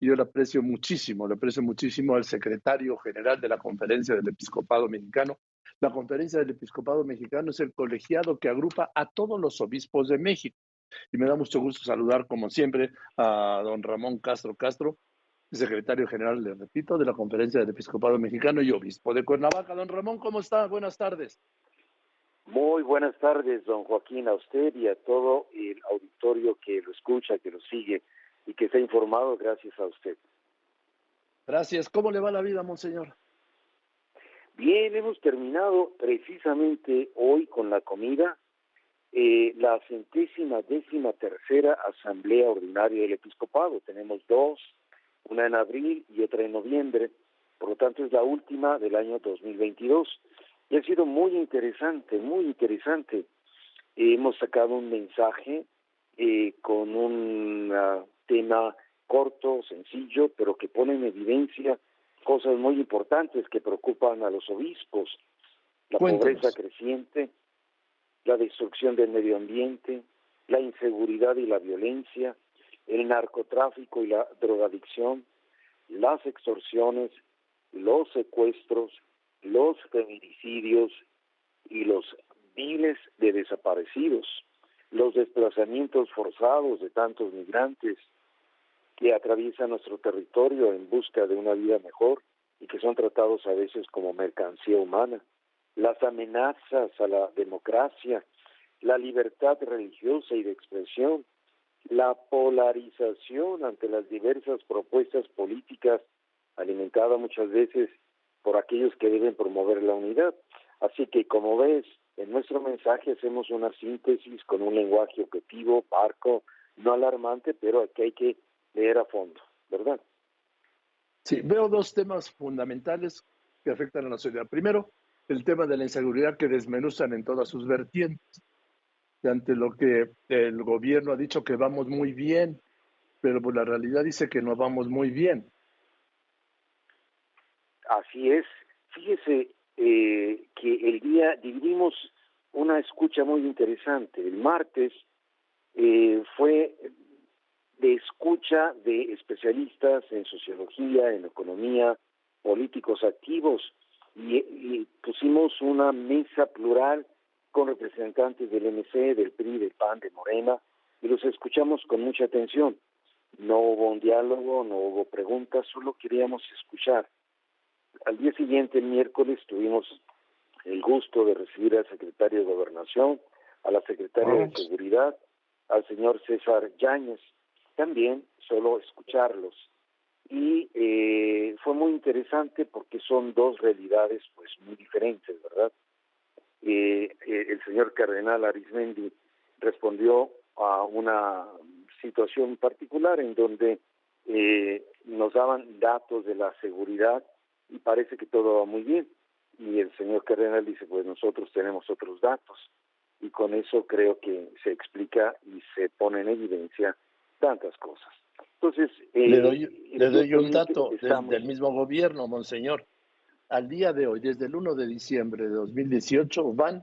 yo le aprecio muchísimo, le aprecio muchísimo al secretario general de la Conferencia del Episcopado Mexicano. La Conferencia del Episcopado Mexicano es el colegiado que agrupa a todos los obispos de México. Y me da mucho gusto saludar, como siempre, a don Ramón Castro Castro, secretario general, le repito, de la Conferencia del Episcopado Mexicano y obispo de Cuernavaca. Don Ramón, ¿cómo está? Buenas tardes. Muy buenas tardes, don Joaquín, a usted y a todo el auditorio que lo escucha, que lo sigue y que está informado gracias a usted. Gracias. ¿Cómo le va la vida, monseñor? Bien, hemos terminado precisamente hoy con la comida eh, la centésima décima tercera Asamblea Ordinaria del Episcopado. Tenemos dos, una en abril y otra en noviembre, por lo tanto es la última del año 2022. Y ha sido muy interesante, muy interesante. hemos sacado un mensaje eh, con un tema corto, sencillo, pero que pone en evidencia cosas muy importantes que preocupan a los obispos. La pobreza creciente, la destrucción del medio ambiente, la inseguridad y la violencia, el narcotráfico y la drogadicción, las extorsiones, los secuestros, los feminicidios y los miles de desaparecidos, los desplazamientos forzados de tantos migrantes que atraviesan nuestro territorio en busca de una vida mejor y que son tratados a veces como mercancía humana, las amenazas a la democracia, la libertad religiosa y de expresión, la polarización ante las diversas propuestas políticas alimentada muchas veces por aquellos que deben promover la unidad. Así que, como ves, en nuestro mensaje hacemos una síntesis con un lenguaje objetivo, parco, no alarmante, pero que hay que leer a fondo, ¿verdad? Sí, veo dos temas fundamentales que afectan a la sociedad. Primero, el tema de la inseguridad que desmenuzan en todas sus vertientes. Ante lo que el gobierno ha dicho que vamos muy bien, pero pues la realidad dice que no vamos muy bien. Así es. Fíjese eh, que el día dividimos una escucha muy interesante. El martes eh, fue de escucha de especialistas en sociología, en economía, políticos activos, y, pusimos una mesa plural con representantes del MC, del PRI, del PAN, de Morena, y los escuchamos con mucha atención. No hubo un diálogo, no hubo preguntas, solo queríamos escuchar. Al día siguiente, el miércoles, tuvimos el gusto de recibir al secretario de Gobernación, a la secretaria de Seguridad, al señor César Yáñez, también solo escucharlos y eh, fue muy interesante porque son dos realidades pues muy diferentes, ¿verdad? Eh, eh, el señor cardenal Arismendi respondió a una situación particular en donde nos daban datos de la seguridad y parece que todo va muy bien. Y el señor cardenal dice, pues nosotros tenemos otros datos. Y con eso creo que se explica y se pone en evidencia tantas cosas. Entonces, eh, le doy, le doy un dato del, mismo gobierno, monseñor. Al día de hoy, desde el 1 de diciembre de 2018, van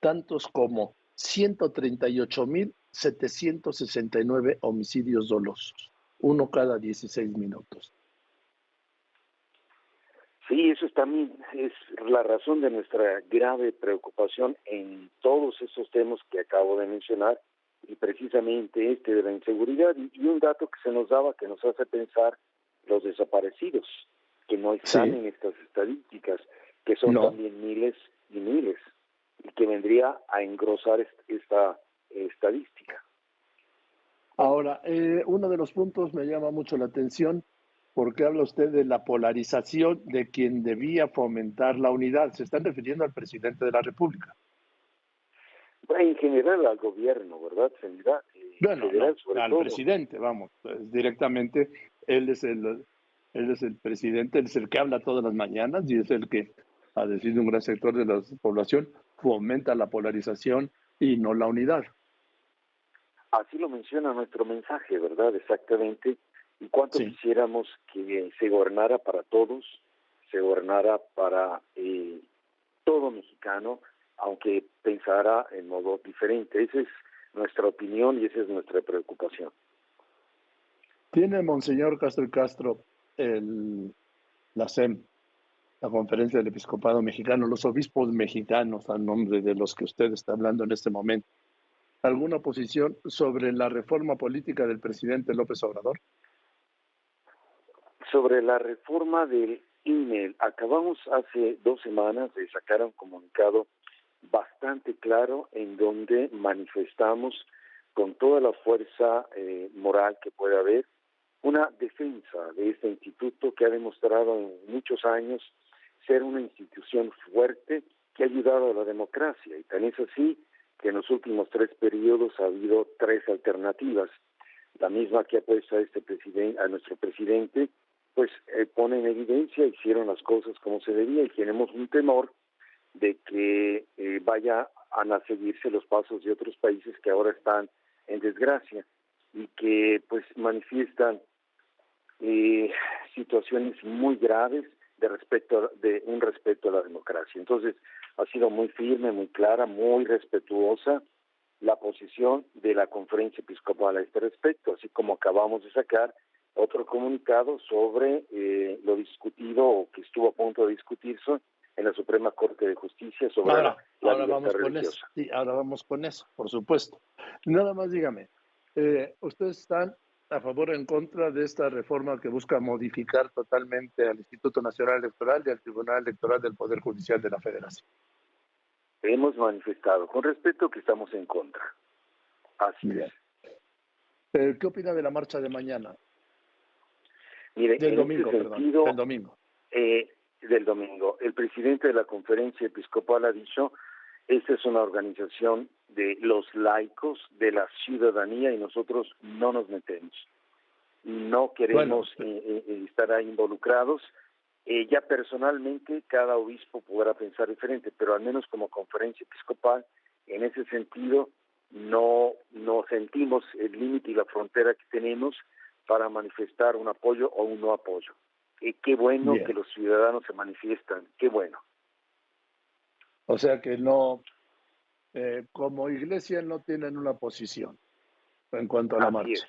tantos como 138.769 homicidios dolosos, uno cada 16 minutos. Sí, eso también es la razón de nuestra grave preocupación en todos esos temas que acabo de mencionar y precisamente este de la inseguridad y, un dato que se nos daba que nos hace pensar los desaparecidos que no están en estas estadísticas que son también miles y miles y que vendría a engrosar esta estadística. Ahora, eh, uno de los puntos me llama mucho la atención porque habla usted de la polarización de quien debía fomentar la unidad. Se están refiriendo al presidente de la República en general al gobierno, ¿verdad? General, eh, bueno, al presidente, vamos, pues, directamente él es el él es el presidente, él es el que habla todas las mañanas y es el que, a decir de un gran sector de la población, fomenta la polarización y no la unidad. Así lo menciona nuestro mensaje, ¿verdad? Exactamente. ¿Y cuánto quisiéramos que se gobernara para todos, se gobernara para eh, todo mexicano, aunque pensara en modo diferente. Esa es nuestra opinión y esa es nuestra preocupación. Tiene Monseñor Castro y Castro el, la SEM, la Conferencia del Episcopado Mexicano, los obispos mexicanos, a nombre de los que usted está hablando en este momento, alguna posición sobre la reforma política del presidente López Obrador? Sobre la reforma del INE, acabamos hace dos semanas de sacar un comunicado bastante claro en donde manifestamos con toda la fuerza eh, moral que puede haber una defensa de este instituto que ha demostrado en muchos años ser una institución fuerte que ha ayudado a la democracia. Y tan es así que en los últimos tres periodos ha habido tres alternativas. La misma que ha puesto a este presidente a nuestro presidente pues eh, pone en evidencia hicieron las cosas como se debía y tenemos un temor de que eh, vaya a seguirse los pasos de otros países que ahora están en desgracia y que pues manifiestan eh, situaciones muy graves de respecto de un respeto a la democracia. Entonces, ha sido muy firme, muy clara, muy respetuosa la posición de la conferencia episcopal a este respecto, así como acabamos de sacar otro comunicado sobre eh, lo discutido o que estuvo a punto de discutirse en la Suprema Corte de Justicia sobre ahora, la, ahora vamos con eso. Sí, ahora vamos con eso, por supuesto. Nada más dígame, eh, ustedes están a favor o en contra de esta reforma que busca modificar totalmente al Instituto Nacional Electoral y al Tribunal Electoral del Poder Judicial de la Federación. Hemos manifestado con respeto que estamos en contra. Así es. Eh, ¿Qué opina de la marcha de mañana? Mire, del domingo, perdón, del domingo. Eh, del domingo. El presidente de la conferencia episcopal ha dicho esta es una organización de los laicos, de la ciudadanía y nosotros no nos metemos. No queremos eh, eh, eh, estar ahí involucrados. ya personalmente cada obispo podrá pensar diferente, pero al menos como conferencia episcopal, en ese sentido, no, no sentimos el límite y la frontera que tenemos para manifestar un apoyo o un no apoyo. Y qué bueno que los ciudadanos se manifiestan, qué bueno. O sea que no, eh, como iglesia no tienen una posición en cuanto a la marcha.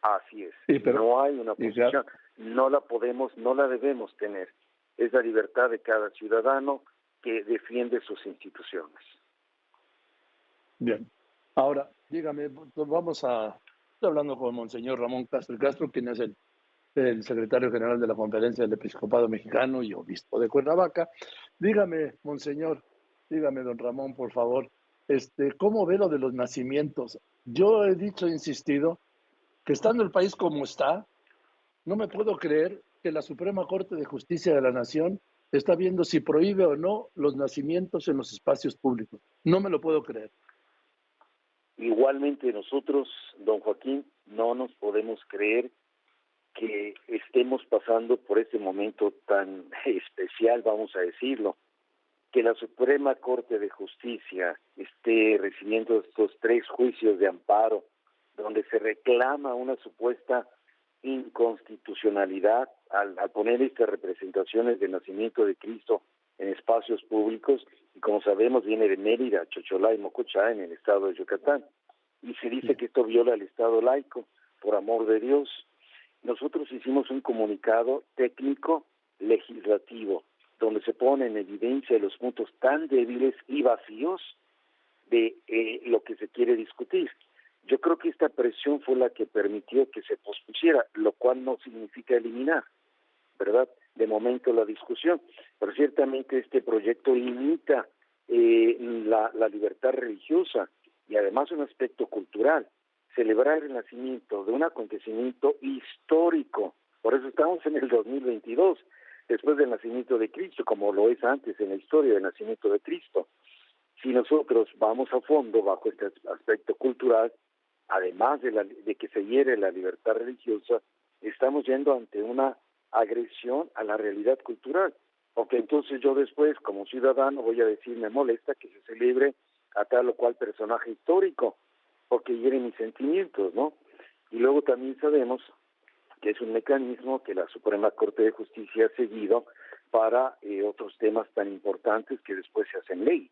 Así es. no hay una posición. No la podemos, no la debemos tener. Es la libertad de cada ciudadano que defiende sus instituciones. Bien. Ahora, dígame, vamos a... Estoy hablando con Monseñor Ramón Castro Castro, quien es el secretario general de la Conferencia del Episcopado Mexicano y obispo de Cuernavaca. Dígame, monseñor, dígame, don Ramón, por favor, este, ¿cómo ve lo de los nacimientos? Yo he dicho, he insistido, que estando el país como está, no me puedo creer que la Suprema Corte de Justicia de la Nación está viendo si prohíbe o no los nacimientos en los espacios públicos. No me lo puedo creer. Igualmente nosotros, don Joaquín, no nos podemos creer que estemos pasando por este momento tan especial, vamos a decirlo, que la Suprema Corte de Justicia esté recibiendo estos tres juicios de amparo, donde se reclama una supuesta inconstitucionalidad al, poner estas representaciones del nacimiento de Cristo en espacios públicos, y como sabemos viene de Mérida, Chocholá y Mocochá en el estado de Yucatán, y se dice que esto viola el Estado laico, por amor de Dios, nosotros hicimos un comunicado técnico legislativo donde se pone en evidencia los puntos tan débiles y vacíos de eh, lo que se quiere discutir. Yo creo que esta presión fue la que permitió que se pospusiera, lo cual no significa eliminar, ¿verdad? De momento la discusión, pero ciertamente este proyecto limita eh, la, libertad religiosa y además un aspecto cultural celebrar el nacimiento de un acontecimiento histórico. Por eso estamos en el 2022, después del nacimiento de Cristo, como lo es antes en la historia del nacimiento de Cristo. Si nosotros vamos a fondo bajo este aspecto cultural, además de, la, de que se hiere la libertad religiosa, estamos yendo ante una agresión a la realidad cultural. Porque entonces yo después, como ciudadano, voy a decir, me molesta que se celebre a tal o cual personaje histórico porque hieren mis sentimientos, ¿no? Y luego también sabemos que es un mecanismo que la Suprema Corte de Justicia ha seguido para eh, otros temas tan importantes que después se hacen ley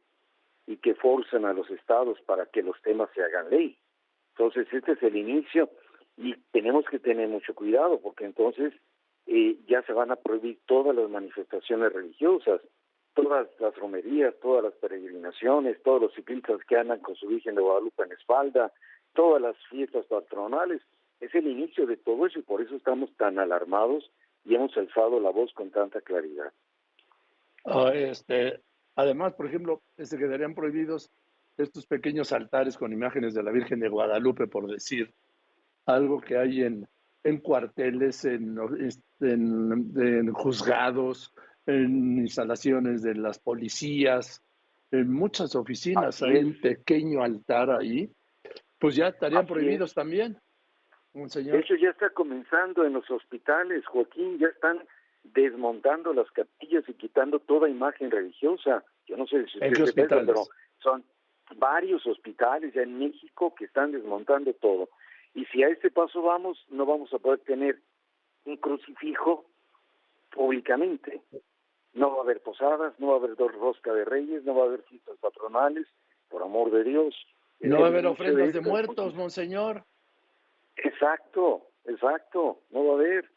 y que forzan a los estados para que los temas se hagan ley. Entonces, este es el inicio Y tenemos que tener mucho cuidado porque entonces eh, ya se van a prohibir todas las manifestaciones religiosas, todas las romerías, todas las peregrinaciones, todos los ciclistas que andan con su Virgen de Guadalupe en espalda, todas las fiestas patronales. Es el inicio de todo eso y por eso estamos tan alarmados y hemos alzado la voz con tanta claridad. Ah, este, además, por ejemplo, se quedarían prohibidos estos pequeños altares con imágenes de la Virgen de Guadalupe, por decir algo que hay en, en cuarteles, en, en, juzgados, en instalaciones de las policías, en muchas oficinas hay un pequeño altar ahí, pues ya estarían prohibidos también. Señor. Eso ya está comenzando en los hospitales, Joaquín, ya están desmontando las capillas y quitando toda imagen religiosa. Yo no sé si ustedes pero son varios hospitales ya en México que están desmontando todo. Y si a este paso vamos, no vamos a poder tener un crucifijo públicamente. No va a haber posadas, no va a haber dos rosca de reyes, no va a haber fiestas patronales, por amor de Dios. No va a haber ofrendas de, muertos, monseñor. Exacto, exacto, no va a haber,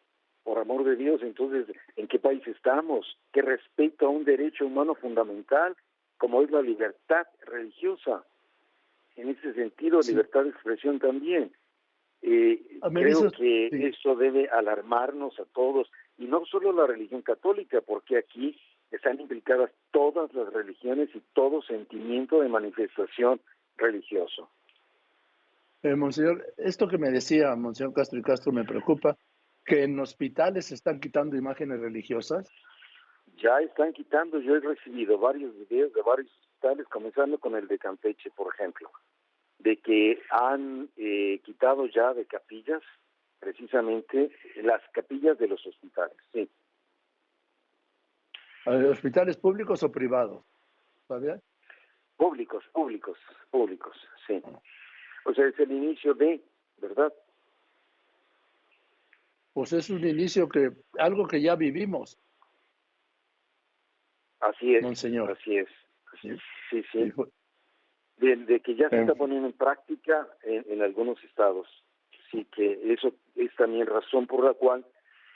por amor de Dios. Entonces, ¿en qué país estamos? ¿Qué respeto a un derecho humano fundamental como es la libertad religiosa? En ese sentido, libertad de expresión también. Eh, creo que eso debe alarmarnos a todos, y no solo la religión católica, porque aquí están implicadas todas las religiones y todo sentimiento de manifestación religioso. Eh, monseñor, esto que me decía Monseñor Castro y Castro me preocupa, que en hospitales se están quitando imágenes religiosas. Ya están quitando, yo he recibido varios videos de varios hospitales, comenzando con el de Campeche, por ejemplo, de que han eh, quitado ya de capillas precisamente las capillas de los hospitales, sí. ¿Hospitales públicos o privados? ¿Todavía? Públicos, públicos, públicos, sí. O sea, es el inicio de, ¿verdad? Pues es un inicio que, algo que ya vivimos. Así es. Monseñor. Así es. Sí, sí. sí de, que ya se está poniendo en práctica en, algunos estados. Sí, que eso es también razón por la cual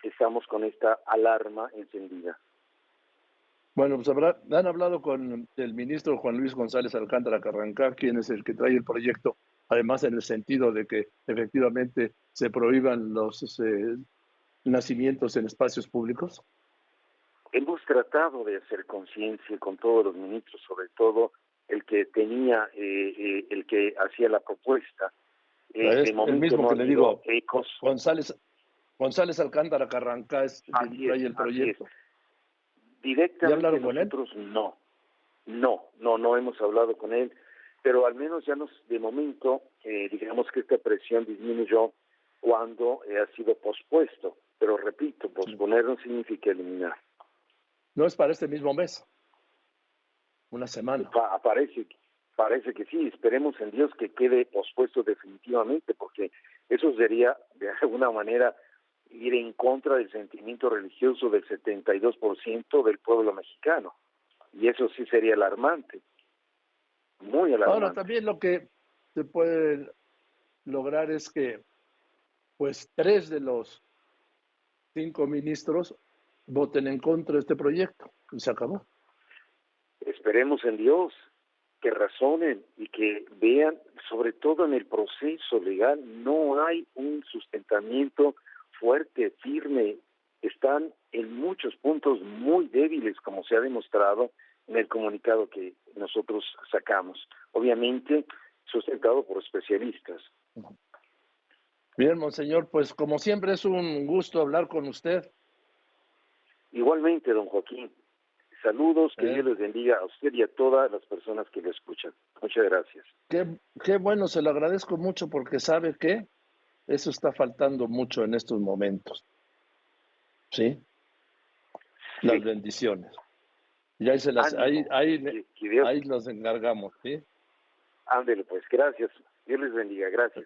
estamos con esta alarma encendida. Bueno, pues habrá, han hablado con el ministro Juan Luis González Alcántara Carrancá, quien es el que trae el proyecto, además en el sentido de que efectivamente se prohíban los eh, nacimientos en espacios públicos. Hemos tratado de hacer conciencia con todos los ministros, sobre todo el que tenía, eh, eh, el que hacía la propuesta. Eh, el mismo que le digo, González, González Alcántara Carranca es el proyecto. Directamente nosotros no, no, no, no hemos hablado con él, pero al menos ya nos, de momento, digamos que esta presión disminuyó cuando ha sido pospuesto, pero repito, posponer no significa eliminar. No es para este mismo mes una semana. parece, parece que sí, esperemos en Dios que quede pospuesto definitivamente, porque eso sería de alguna manera ir en contra del sentimiento religioso del 72% del pueblo mexicano. Y eso sí sería alarmante, muy alarmante. Ahora, también lo que se puede lograr es que, pues, tres de los cinco ministros voten en contra de este proyecto y se acabó. Esperemos en Dios que razonen y que vean, sobre todo en el proceso legal, no hay un sustentamiento fuerte, firme, están en muchos puntos muy débiles, como se ha demostrado en el comunicado que nosotros sacamos, obviamente sustentado por especialistas. Bien, monseñor, pues como siempre es un gusto hablar con usted. Igualmente, don Joaquín. Saludos, que Dios les bendiga a usted y a todas las personas que lo escuchan. Muchas gracias. Qué, bueno, se lo agradezco mucho porque sabe que eso está faltando mucho en estos momentos. ¿Sí? Las bendiciones. Y ahí, se las, ahí, ahí, ahí los encargamos, ¿sí? Ándele, pues, gracias. Dios les bendiga, gracias.